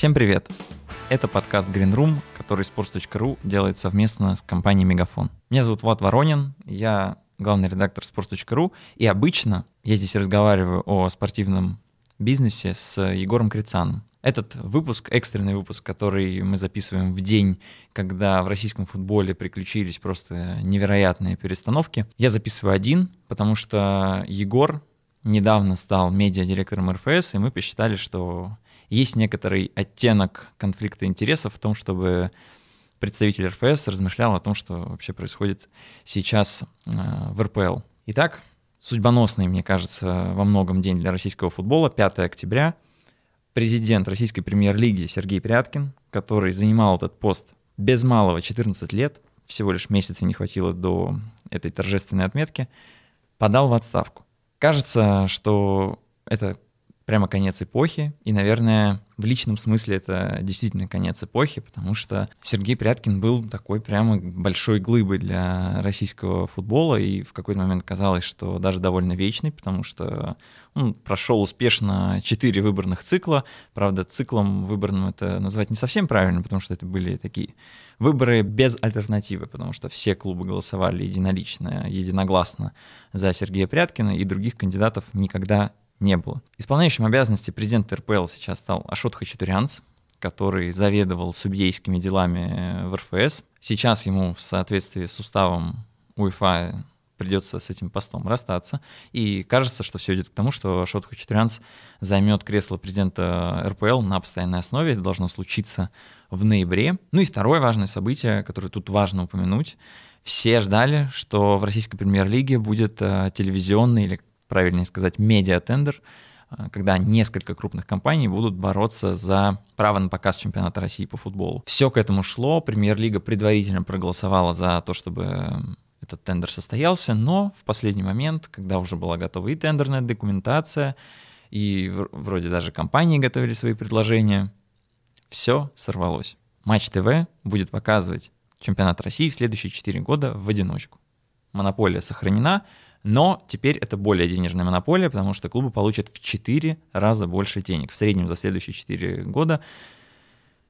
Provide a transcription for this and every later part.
Всем привет! Это подкаст Green Room, который sports.ru делает совместно с компанией Мегафон. Меня зовут Влад Воронин, я главный редактор sports.ru, и обычно я здесь разговариваю о спортивном бизнесе с Егором Крицаном. Этот выпуск, экстренный выпуск, который мы записываем в день, когда в российском футболе приключились просто невероятные перестановки, я записываю один, потому что Егор недавно стал медиа-директором РФС, и мы посчитали, что есть некоторый оттенок конфликта интересов в том, чтобы представитель РФС размышлял о том, что вообще происходит сейчас э, в РПЛ. Итак, судьбоносный, мне кажется, во многом день для российского футбола, 5 октября – президент Российской премьер-лиги Сергей Пряткин, который занимал этот пост без малого 14 лет, всего лишь месяца не хватило до этой торжественной отметки, подал в отставку. Кажется, что это прямо конец эпохи, и, наверное, в личном смысле это действительно конец эпохи, потому что Сергей Пряткин был такой прямо большой глыбой для российского футбола, и в какой-то момент казалось, что даже довольно вечный, потому что он прошел успешно четыре выборных цикла, правда, циклом выборным это назвать не совсем правильно, потому что это были такие выборы без альтернативы, потому что все клубы голосовали единолично, единогласно за Сергея Пряткина, и других кандидатов никогда не было. Исполняющим обязанности президента РПЛ сейчас стал Ашот Хачатурянц, который заведовал судейскими делами в РФС. Сейчас ему в соответствии с уставом УЕФА придется с этим постом расстаться. И кажется, что все идет к тому, что Ашот Хачатурянц займет кресло президента РПЛ на постоянной основе. Это должно случиться в ноябре. Ну и второе важное событие, которое тут важно упомянуть. Все ждали, что в российской премьер-лиге будет э, телевизионный или правильнее сказать, медиатендер, э, когда несколько крупных компаний будут бороться за право на показ чемпионата России по футболу. Все к этому шло, премьер-лига предварительно проголосовала за то, чтобы этот тендер состоялся, но в последний момент, когда уже была готова и тендерная документация, и вроде даже компании готовили свои предложения, все сорвалось. Матч ТВ будет показывать чемпионат России в следующие 4 года в одиночку. Монополия сохранена, но теперь это более денежная монополия, потому что клубы получат в 4 раза больше денег. В среднем за следующие 4 года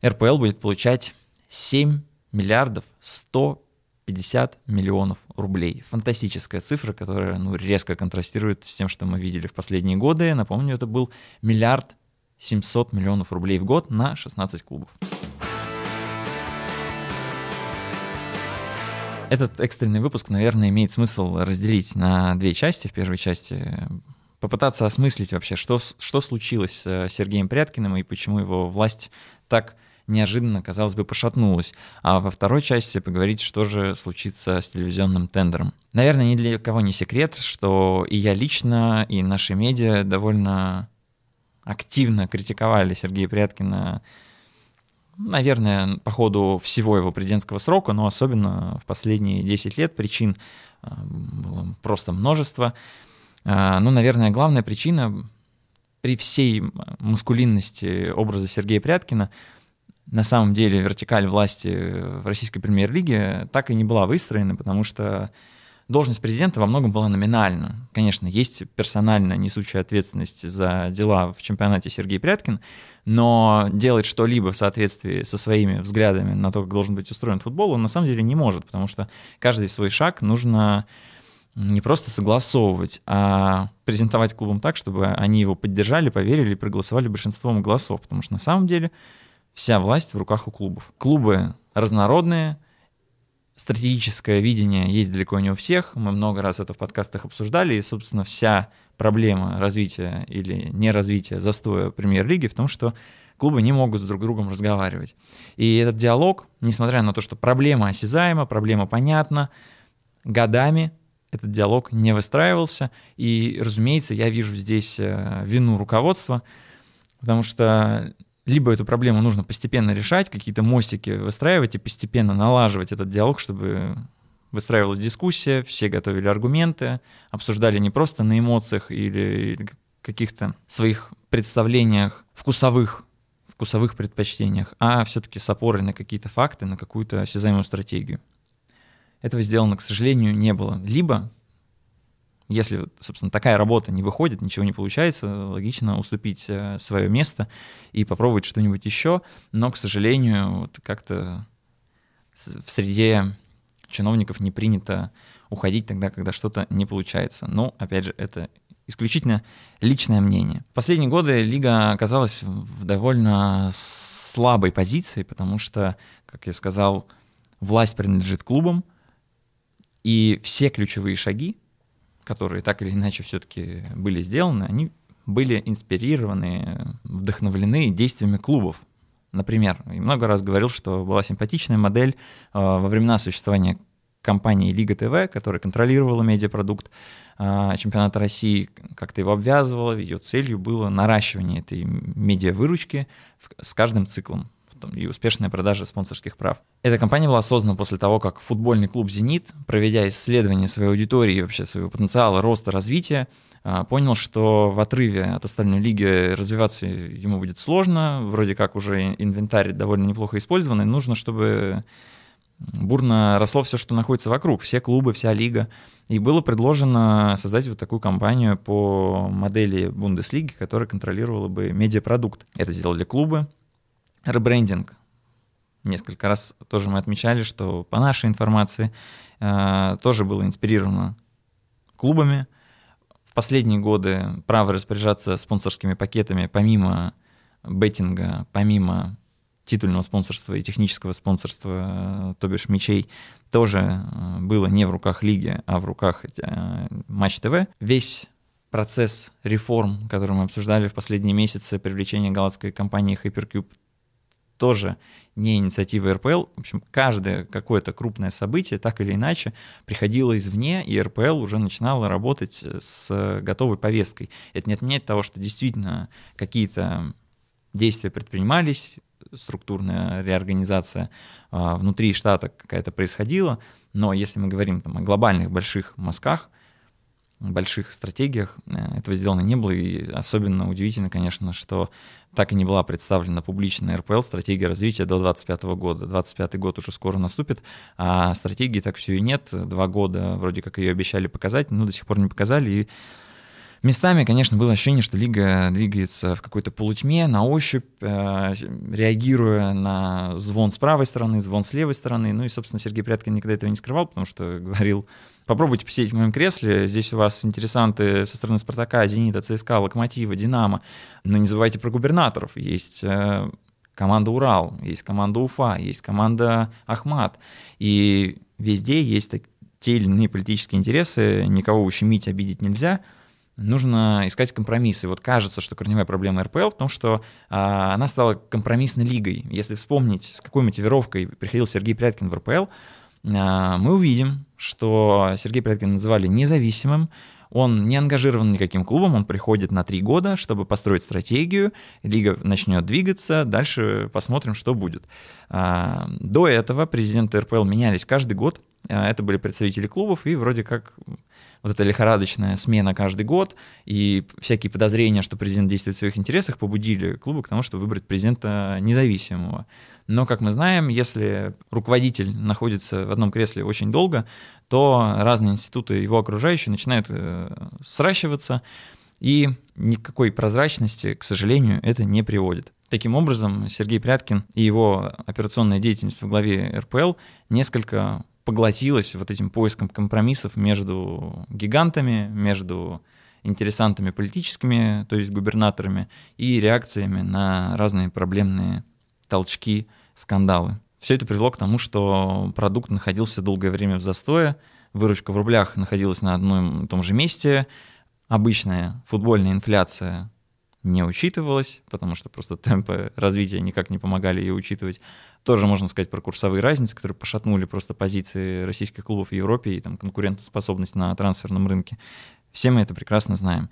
РПЛ будет получать 7 миллиардов 150 миллионов рублей. Фантастическая цифра, которая ну, резко контрастирует с тем, что мы видели в последние годы. Напомню, это был миллиард 700 миллионов рублей в год на 16 клубов. Этот экстренный выпуск, наверное, имеет смысл разделить на две части. В первой части попытаться осмыслить вообще, что, что случилось с Сергеем Пряткиным и почему его власть так неожиданно, казалось бы, пошатнулась. А во второй части поговорить, что же случится с телевизионным тендером. Наверное, ни для кого не секрет, что и я лично, и наши медиа довольно активно критиковали Сергея Пряткина наверное, по ходу всего его президентского срока, но особенно в последние 10 лет причин э, было просто множество. Э, ну, наверное, главная причина при всей маскулинности образа Сергея Пряткина на самом деле вертикаль власти в российской премьер-лиге так и не была выстроена, потому что должность президента во многом была номинальна. Конечно, есть персонально несущая ответственность за дела в чемпионате Сергей Пряткин, но делать что-либо в соответствии со своими взглядами на то, как должен быть устроен футбол, он на самом деле не может, потому что каждый свой шаг нужно не просто согласовывать, а презентовать клубам так, чтобы они его поддержали, поверили и проголосовали большинством голосов, потому что на самом деле вся власть в руках у клубов. Клубы разнородные, стратегическое видение есть далеко не у всех. Мы много раз это в подкастах обсуждали, и, собственно, вся проблема развития или неразвития застоя премьер-лиги в том, что клубы не могут с друг другом разговаривать. И этот диалог, несмотря на то, что проблема осязаема, проблема понятна, годами этот диалог не выстраивался. И, разумеется, я вижу здесь э, вину руководства, потому что либо эту проблему нужно постепенно решать, какие-то мостики выстраивать и постепенно налаживать этот диалог, чтобы выстраивалась дискуссия, все готовили аргументы, обсуждали не просто на эмоциях или каких-то своих представлениях вкусовых, вкусовых предпочтениях, а все-таки с опорой на какие-то факты, на какую-то осязаемую стратегию. Этого сделано, к сожалению, не было. Либо если, собственно, такая работа не выходит, ничего не получается, логично уступить э, свое место и попробовать что-нибудь еще. Но, к сожалению, вот как-то в среде чиновников не принято уходить тогда, когда что-то не получается. Но, опять же, это исключительно личное мнение. В последние годы лига оказалась в довольно слабой позиции, потому что, как я сказал, власть принадлежит клубам, и все ключевые шаги, которые так или иначе все-таки были сделаны, они были инспирированы, вдохновлены действиями клубов. Например, я много раз говорил, что была симпатичная модель э, во времена существования компании Лига ТВ, которая контролировала медиапродукт э, чемпионата России, как-то его обвязывала. Ее целью было наращивание этой медиавыручки с каждым циклом и успешная продажа спонсорских прав. Эта компания была создана после того, как футбольный клуб «Зенит», проведя исследование своей аудитории и вообще своего потенциала роста, развития, а, понял, что в отрыве от остальной лиги развиваться ему будет сложно, вроде как уже инвентарь довольно неплохо использованный, нужно, чтобы бурно росло все, что находится вокруг, все клубы, вся лига. И было предложено создать вот такую компанию по модели Бундеслиги, которая контролировала бы медиапродукт. Это сделали клубы, Ребрендинг. Несколько раз тоже мы отмечали, что по нашей информации э, тоже было инспирировано клубами. В последние годы право распоряжаться спонсорскими пакетами помимо беттинга, помимо титульного спонсорства и технического спонсорства, то бишь мечей, тоже э, было не в руках лиги, а в руках э, Матч ТВ. Весь процесс реформ, который мы обсуждали в последние месяцы, привлечения галатской компании Hypercube тоже не инициатива РПЛ. В общем, каждое какое-то крупное событие, так или иначе, приходило извне, и РПЛ уже начинала работать с готовой повесткой. Это не отменяет того, что действительно какие-то действия предпринимались, структурная реорганизация а, внутри штата какая-то происходила, но если мы говорим там, о глобальных больших мазках, больших стратегиях э, этого сделано не было, и особенно удивительно, конечно, что так и не была представлена публичная РПЛ стратегия развития до 2025 года. 2025 год уже скоро наступит, а стратегии так все и нет. Два года вроде как ее обещали показать, но до сих пор не показали, и Местами, конечно, было ощущение, что лига двигается в какой-то полутьме, на ощупь, э, реагируя на звон с правой стороны, звон с левой стороны. Ну и, собственно, Сергей Пряткин никогда этого не скрывал, потому что говорил, попробуйте посидеть в моем кресле, здесь у вас интересанты со стороны Спартака, Зенита, ЦСКА, Локомотива, Динамо, но не забывайте про губернаторов. Есть э, команда Урал, есть команда Уфа, есть команда Ахмат. И везде есть те или иные политические интересы, никого ущемить, обидеть нельзя – нужно искать компромиссы. Вот кажется, что корневая проблема РПЛ в том, что а, она стала компромиссной лигой. Если вспомнить, с какой мотивировкой приходил Сергей Пряткин в РПЛ, мы увидим, что Сергей Пряткин называли независимым, он не ангажирован никаким клубом, он приходит на три года, чтобы построить стратегию, лига начнет двигаться, дальше посмотрим, что будет. А, до этого президенты РПЛ менялись каждый год, а, это были представители клубов, и вроде как вот эта лихорадочная смена каждый год и всякие подозрения, что президент действует в своих интересах, побудили клубы к тому, чтобы выбрать президента независимого. Но, как мы знаем, если руководитель находится в одном кресле очень долго, то разные институты его окружающие начинают э, сращиваться, и никакой прозрачности, к сожалению, это не приводит. Таким образом, Сергей Пряткин и его операционная деятельность в главе РПЛ несколько поглотилась вот этим поиском компромиссов между гигантами, между интересантами политическими, то есть губернаторами, и реакциями на разные проблемные толчки, скандалы. Все это привело к тому, что продукт находился долгое время в застое, выручка в рублях находилась на одном и том же месте, обычная футбольная инфляция не учитывалась, потому что просто темпы развития никак не помогали ее учитывать. Тоже можно сказать про курсовые разницы, которые пошатнули просто позиции российских клубов в Европе и там конкурентоспособность на трансферном рынке. Все мы это прекрасно знаем.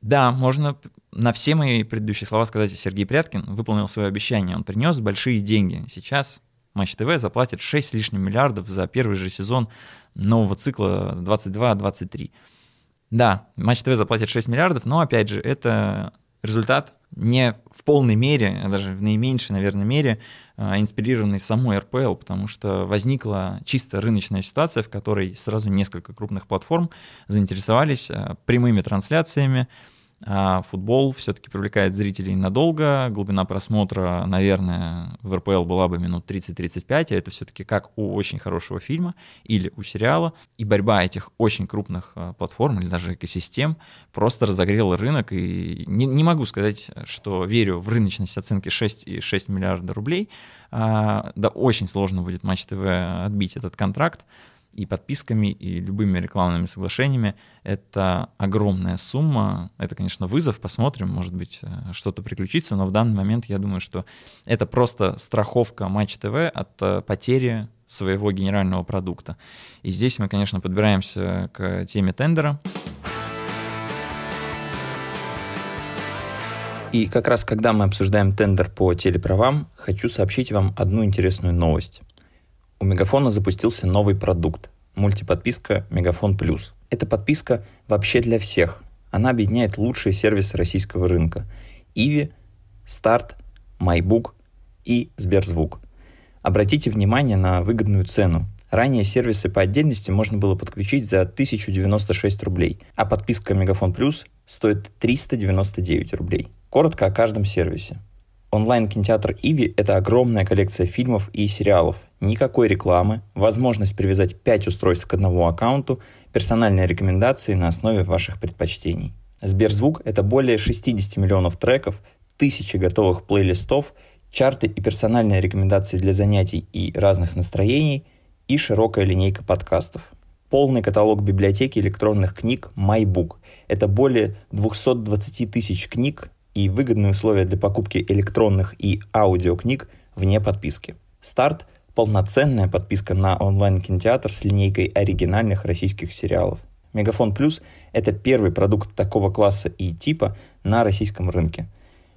Да, можно на все мои предыдущие слова сказать, Сергей Пряткин выполнил свое обещание, он принес большие деньги. Сейчас Матч ТВ заплатит 6 с лишним миллиардов за первый же сезон нового цикла 22-23. Да, Матч ТВ заплатит 6 миллиардов, но опять же, это результат не в полной мере, а даже в наименьшей, наверное, мере а, инспирированный самой РПЛ, потому что возникла чисто рыночная ситуация, в которой сразу несколько крупных платформ заинтересовались а, прямыми трансляциями, а футбол все-таки привлекает зрителей надолго. Глубина просмотра, наверное, в РПЛ была бы минут 30-35, а это все-таки как у очень хорошего фильма или у сериала. И борьба этих очень крупных а, платформ или даже экосистем просто разогрела рынок. И не, не могу сказать, что верю в рыночность оценки 6,6 миллиарда рублей. А, да, очень сложно будет Матч ТВ отбить этот контракт и подписками, и любыми рекламными соглашениями. Это огромная сумма. Это, конечно, вызов. Посмотрим, может быть, э, что-то приключится. Но в данный момент я думаю, что это просто страховка Матч ТВ от э, потери своего генерального продукта. И здесь мы, конечно, подбираемся к теме тендера. И как раз когда мы обсуждаем тендер по телеправам, хочу сообщить вам одну интересную новость. У Мегафона запустился новый продукт – мультиподписка Мегафон Плюс. Эта подписка вообще для всех. Она объединяет лучшие сервисы российского рынка – Иви, Старт, Майбук и Сберзвук. Обратите внимание на выгодную цену. Ранее сервисы по отдельности можно было подключить за 1096 рублей, а подписка Мегафон Плюс стоит 399 рублей. Коротко о каждом сервисе. Онлайн-кинотеатр Иви – это огромная коллекция фильмов и сериалов. Никакой рекламы, возможность привязать 5 устройств к одному аккаунту, персональные рекомендации на основе ваших предпочтений. Сберзвук – это более 60 миллионов треков, тысячи готовых плейлистов, чарты и персональные рекомендации для занятий и разных настроений и широкая линейка подкастов. Полный каталог библиотеки электронных книг MyBook. Это более 220 тысяч книг и выгодные условия для покупки электронных и аудиокниг вне подписки. Старт – полноценная подписка на онлайн-кинотеатр с линейкой оригинальных российских сериалов. Мегафон Плюс – это первый продукт такого класса и типа на российском рынке.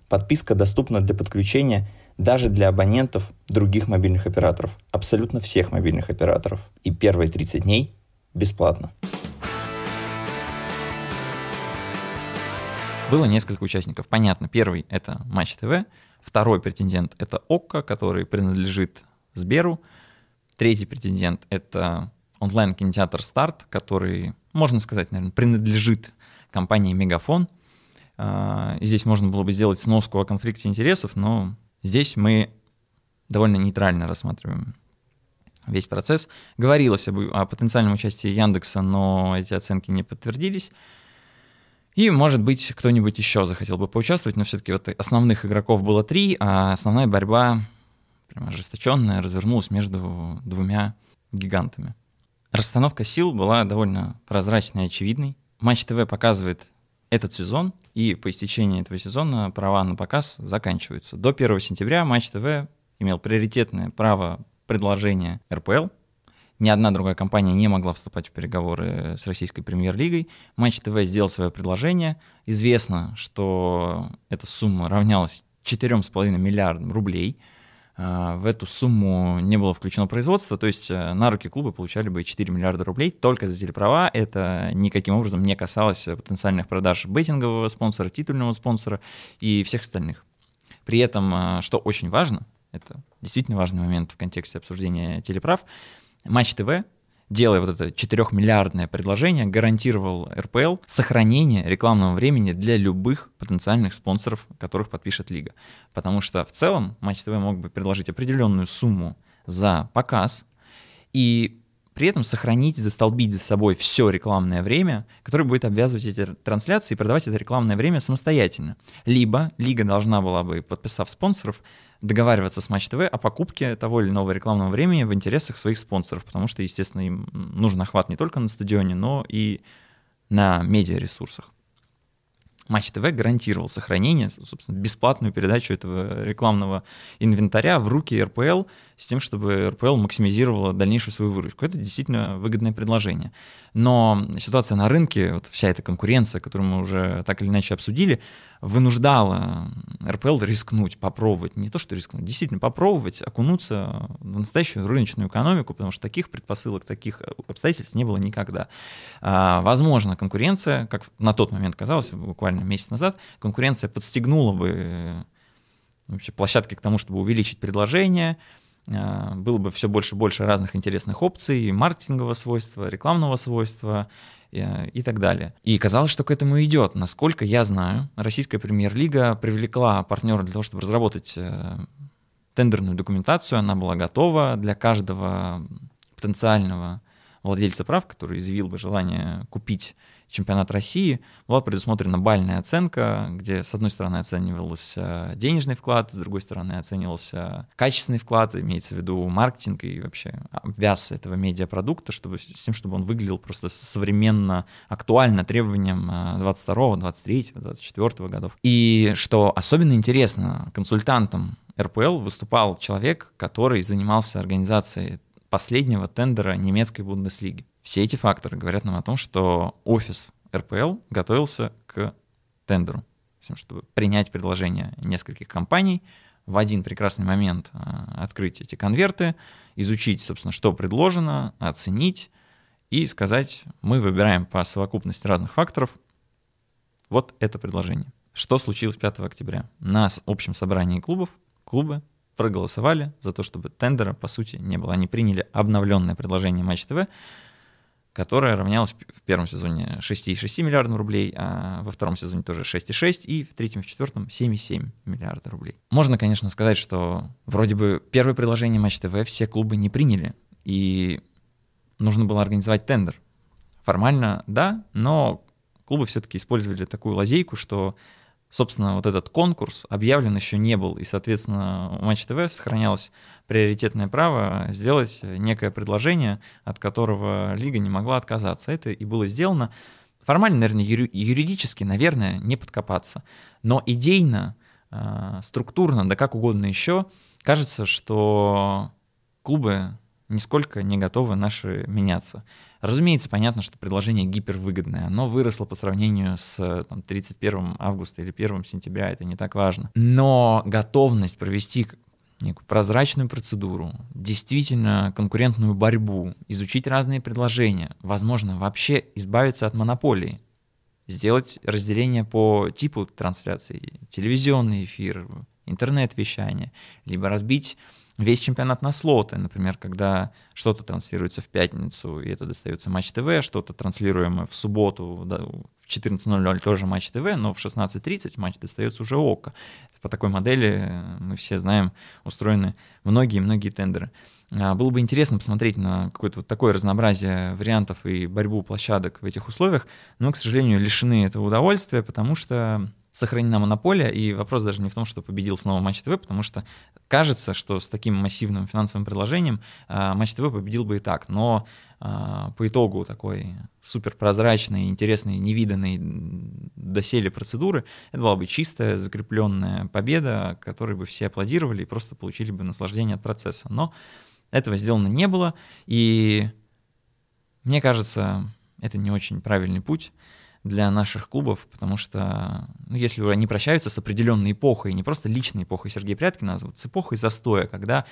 Подписка доступна для подключения даже для абонентов других мобильных операторов, абсолютно всех мобильных операторов. И первые 30 дней бесплатно. Было несколько участников. Понятно, первый — это Матч ТВ, второй претендент — это ОККО, который принадлежит Сберу, третий претендент — это онлайн-кинотеатр «Старт», который, можно сказать, наверное, принадлежит компании «Мегафон». А, здесь можно было бы сделать сноску о конфликте интересов, но здесь мы довольно нейтрально рассматриваем весь процесс. Говорилось об, о потенциальном участии Яндекса, но эти оценки не подтвердились. И, может быть, кто-нибудь еще захотел бы поучаствовать, но все-таки вот основных игроков было три, а основная борьба, прям ожесточенная, развернулась между двумя гигантами. Расстановка сил была довольно прозрачной и очевидной. Матч ТВ показывает этот сезон, и по истечении этого сезона права на показ заканчиваются. До 1 сентября Матч ТВ имел приоритетное право предложения РПЛ, ни одна другая компания не могла вступать в переговоры с российской премьер-лигой. Матч ТВ сделал свое предложение. Известно, что эта сумма равнялась 4,5 миллиардам рублей. А, в эту сумму не было включено производство, то есть э, на руки клуба получали бы 4 миллиарда рублей только за телеправа. Это никаким образом не касалось потенциальных продаж беттингового спонсора, титульного спонсора и всех остальных. При этом, э, что очень важно, это действительно важный момент в контексте обсуждения телеправ, Матч ТВ делая вот это 4-миллиардное предложение, гарантировал РПЛ сохранение рекламного времени для любых потенциальных спонсоров, которых подпишет лига. Потому что в целом Матч ТВ мог бы предложить определенную сумму за показ, и при этом сохранить, застолбить за собой все рекламное время, которое будет обвязывать эти трансляции и продавать это рекламное время самостоятельно. Либо лига должна была бы, подписав спонсоров, договариваться с Матч ТВ о покупке того или иного рекламного времени в интересах своих спонсоров, потому что, естественно, им нужен охват не только на стадионе, но и на медиаресурсах. Матч ТВ гарантировал сохранение, собственно, бесплатную передачу этого рекламного инвентаря в руки РПЛ с тем, чтобы РПЛ максимизировала дальнейшую свою выручку. Это действительно выгодное предложение. Но ситуация на рынке, вот вся эта конкуренция, которую мы уже так или иначе обсудили, вынуждала РПЛ рискнуть, попробовать, не то что рискнуть, действительно попробовать окунуться в настоящую рыночную экономику, потому что таких предпосылок, таких обстоятельств не было никогда. А, возможно, конкуренция, как на тот момент казалось, буквально месяц назад, конкуренция подстегнула бы вообще площадкой к тому, чтобы увеличить предложение, а, было бы все больше и больше разных интересных опций, маркетингового свойства, рекламного свойства э, и так далее. И казалось, что к этому идет. Насколько я знаю, российская премьер-лига привлекла партнера для того, чтобы разработать э, тендерную документацию, она была готова для каждого потенциального владельца прав, который изъявил бы желание купить чемпионат России, была предусмотрена бальная оценка, где с одной стороны оценивался денежный вклад, с другой стороны оценивался качественный вклад, имеется в виду маркетинг и вообще вяз этого медиапродукта, чтобы, с тем, чтобы он выглядел просто современно, актуально требованиям 22, 23, 24 годов. И что особенно интересно, консультантом РПЛ выступал человек, который занимался организацией последнего тендера немецкой Бундеслиги. Все эти факторы говорят нам о том, что офис РПЛ готовился к тендеру, чтобы принять предложение нескольких компаний, в один прекрасный момент а, открыть эти конверты, изучить, собственно, что предложено, оценить и сказать, мы выбираем по совокупности разных факторов вот это предложение. Что случилось 5 октября? На общем собрании клубов клубы проголосовали за то, чтобы тендера, по сути, не было. Они приняли обновленное предложение Матч ТВ, которое равнялось в первом сезоне 6,6 миллиардов рублей, а во втором сезоне тоже 6,6, и в третьем в четвертом 7,7 миллиарда рублей. Можно, конечно, сказать, что вроде бы первое предложение Матч ТВ все клубы не приняли, и нужно было организовать тендер. Формально, да, но клубы все-таки использовали такую лазейку, что собственно, вот этот конкурс объявлен еще не был, и, соответственно, у Матч ТВ сохранялось приоритетное право сделать некое предложение, от которого Лига не могла отказаться. Это и было сделано. Формально, наверное, юридически, наверное, не подкопаться. Но идейно, а, структурно, да как угодно еще, кажется, что клубы нисколько не готовы наши меняться. Разумеется, понятно, что предложение гипервыгодное. Оно выросло по сравнению с там, 31 августа или 1 сентября, это не так важно. Но готовность провести некую прозрачную процедуру, действительно конкурентную борьбу, изучить разные предложения, возможно, вообще избавиться от монополии, сделать разделение по типу трансляции, телевизионный эфир, интернет-вещание, либо разбить весь чемпионат на слоты, например, когда что-то транслируется в пятницу, и это достается Матч ТВ, что-то транслируемое в субботу, да, в 14.00 тоже Матч ТВ, но в 16.30 матч достается уже ОКО. По такой модели, мы все знаем, устроены многие-многие тендеры. А, было бы интересно посмотреть на какое-то вот такое разнообразие вариантов и борьбу площадок в этих условиях, но, к сожалению, лишены этого удовольствия, потому что сохранена монополия, и вопрос даже не в том, что победил снова Матч ТВ, потому что кажется, что с таким массивным финансовым предложением э, Матч ТВ победил бы и так, но э, по итогу такой суперпрозрачной, интересной, невиданной доселе процедуры, это была бы чистая, закрепленная победа, которой бы все аплодировали и просто получили бы наслаждение от процесса. Но этого сделано не было, и мне кажется, это не очень правильный путь для наших клубов, потому что ну, если они прощаются с определенной эпохой, не просто личной эпохой Сергея Пряткина, а вот с эпохой застоя, когда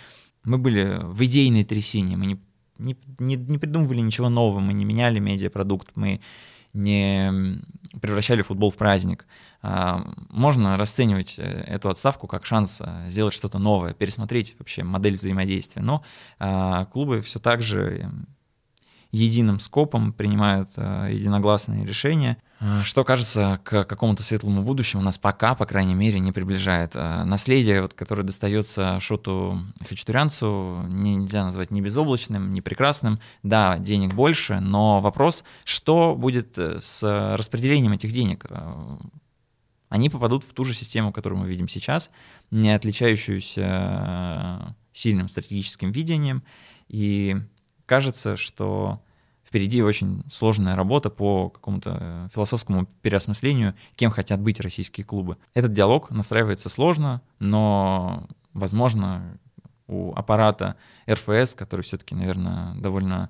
мы были в идейной трясине, мы не, не, не, не придумывали ничего нового, мы не меняли медиапродукт, мы не превращали футбол в праздник. А, можно расценивать э, эту отставку как шанс э, сделать что-то новое, пересмотреть вообще модель взаимодействия. Но а, клубы все так же единым скопом принимают э, единогласные решения, э, что, кажется, к какому-то светлому будущему нас пока, по крайней мере, не приближает. Э, наследие, вот, которое достается Шоту Хачатурянцу, нельзя назвать ни безоблачным, ни прекрасным. Да, денег больше, но вопрос, что будет с распределением этих денег? Они попадут в ту же систему, которую мы видим сейчас, не отличающуюся сильным стратегическим видением, и кажется, что впереди очень сложная работа по какому-то э, философскому переосмыслению, кем хотят быть российские клубы. Этот диалог настраивается сложно, но, возможно, у аппарата РФС, который все-таки, наверное, довольно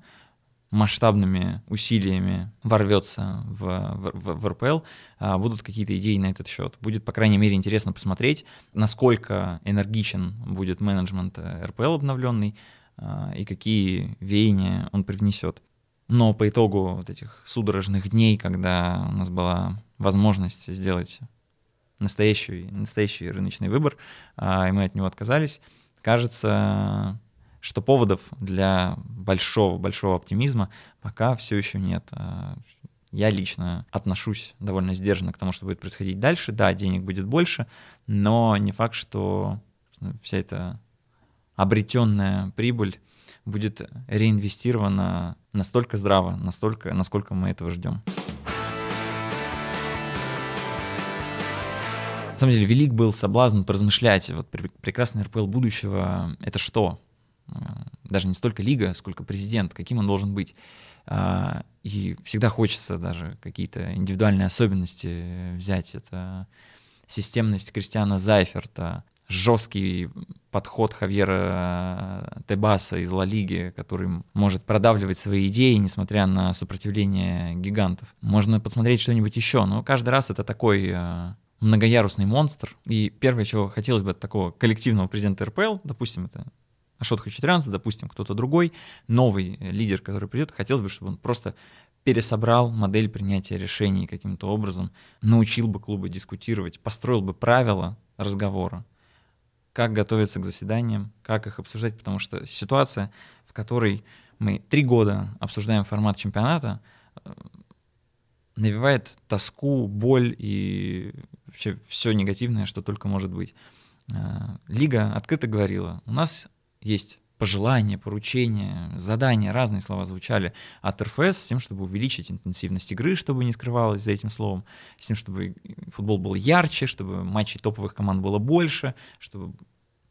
масштабными усилиями ворвется в, в, в РПЛ, а, будут какие-то идеи на этот счет. Будет, по крайней мере, интересно посмотреть, насколько энергичен будет менеджмент э, РПЛ обновленный а, и какие веяния он привнесет. Но по итогу вот этих судорожных дней, когда у нас была возможность сделать настоящий, настоящий рыночный выбор, и мы от него отказались. Кажется, что поводов для большого-большого оптимизма пока все еще нет. Я лично отношусь довольно сдержанно к тому, что будет происходить дальше. Да, денег будет больше, но не факт, что вся эта обретенная прибыль будет реинвестирована настолько здраво, настолько, насколько мы этого ждем. На самом деле, велик был соблазн поразмышлять, вот прекрасный РПЛ будущего — это что? Даже не столько лига, сколько президент, каким он должен быть. А, и всегда хочется даже какие-то индивидуальные особенности взять. Это системность Кристиана Зайферта, жесткий подход Хавьера Тебаса из Ла Лиги, который может продавливать свои идеи, несмотря на сопротивление гигантов. Можно посмотреть что-нибудь еще, но каждый раз это такой а, многоярусный монстр. И первое, чего хотелось бы от такого коллективного президента РПЛ, допустим, это Ашот Хачатрянц, допустим, кто-то другой, новый лидер, который придет, хотелось бы, чтобы он просто пересобрал модель принятия решений каким-то образом, научил бы клубы дискутировать, построил бы правила разговора, как готовиться к заседаниям, как их обсуждать, потому что ситуация, в которой мы три года обсуждаем формат чемпионата, э, навевает тоску, боль и вообще все негативное, что только может быть. Э, Лига открыто говорила, у нас есть пожелания, поручения, задания, разные слова звучали от РФС с тем, чтобы увеличить интенсивность игры, чтобы не скрывалось за этим словом, с тем, чтобы футбол был ярче, чтобы матчей топовых команд было больше, чтобы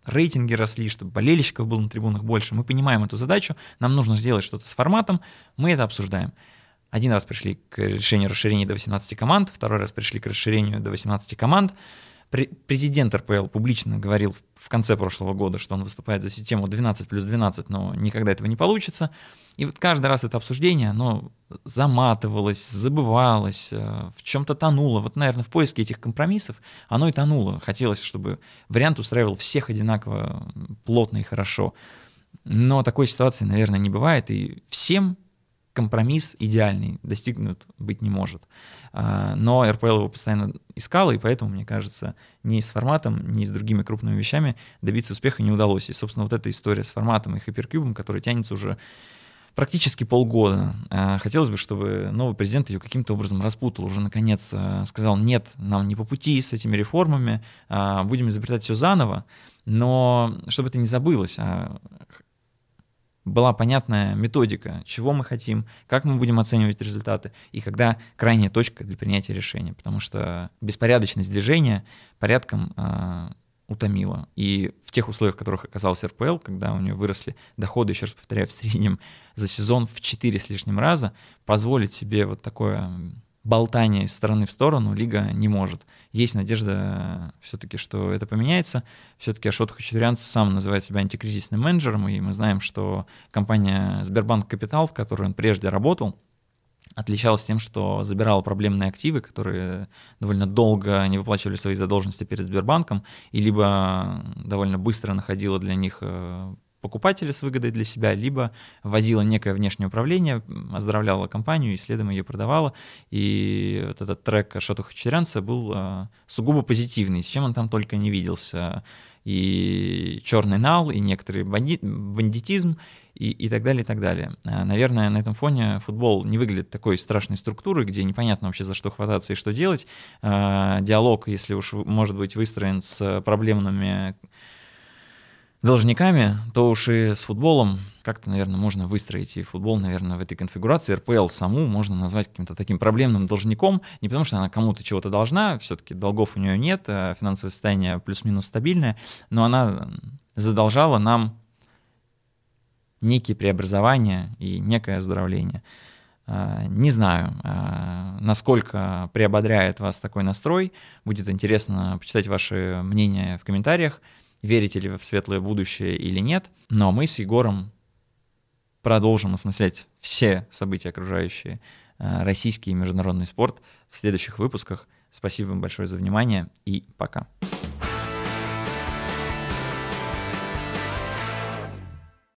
рейтинги росли, чтобы болельщиков было на трибунах больше. Мы понимаем эту задачу, нам нужно сделать что-то с форматом, мы это обсуждаем. Один раз пришли к решению расширения до 18 команд, второй раз пришли к расширению до 18 команд, Президент РПЛ публично говорил в конце прошлого года, что он выступает за систему 12 плюс 12, но никогда этого не получится. И вот каждый раз это обсуждение, оно заматывалось, забывалось, э, в чем-то тонуло. Вот, наверное, в поиске этих компромиссов оно и тонуло. Хотелось, чтобы вариант устраивал всех одинаково плотно и хорошо. Но такой ситуации, наверное, не бывает, и всем компромисс идеальный достигнут быть не может. А, но РПЛ его постоянно искал, и поэтому, мне кажется, ни с форматом, ни с другими крупными вещами добиться успеха не удалось. И, собственно, вот эта история с форматом и хайперкубом, которая тянется уже практически полгода. А, хотелось бы, чтобы новый президент ее каким-то образом распутал, уже наконец а, сказал, нет, нам не по пути с этими реформами, будем изобретать все заново, но чтобы это не забылось, а была понятная методика, чего мы хотим, как мы будем оценивать результаты и когда крайняя точка для принятия решения, потому что беспорядочность движения порядком э, утомила. И в тех условиях, в которых оказался РПЛ, когда у нее выросли доходы, еще раз повторяю, в среднем за сезон в 4 с лишним раза, позволить себе вот такое болтание из стороны в сторону лига не может. Есть надежда все-таки, что это поменяется. Все-таки Ашот Хачатурян сам называет себя антикризисным менеджером, и мы знаем, что компания Сбербанк Капитал, в которой он прежде работал, отличалась тем, что забирала проблемные активы, которые довольно долго не выплачивали свои задолженности перед Сбербанком, и либо довольно быстро находила для них э, покупателя с выгодой для себя, либо вводила некое внешнее управление, оздоровляла компанию и следом ее продавала. И вот этот трек Шоту Хачерянца был э, сугубо позитивный, с чем он там только не виделся. И черный нал, и некоторый банди- бандитизм, и, и так далее, и так далее. А, наверное, на этом фоне футбол не выглядит такой страшной структурой, где непонятно вообще за что хвататься и что делать. А, диалог, если уж может быть выстроен с проблемными должниками, то уж и с футболом как-то, наверное, можно выстроить. И футбол, наверное, в этой конфигурации РПЛ саму можно назвать каким-то таким проблемным должником. Не потому, что она кому-то чего-то должна, все-таки долгов у нее нет, а финансовое состояние плюс-минус стабильное, но она задолжала нам некие преобразования и некое оздоровление. А, не знаю, а, насколько приободряет вас такой настрой. Будет интересно почитать ваши мнения в комментариях верите ли вы в светлое будущее или нет. Но мы с Егором продолжим осмыслять все события, окружающие э, российский и международный спорт в следующих выпусках. Спасибо вам большое за внимание и пока.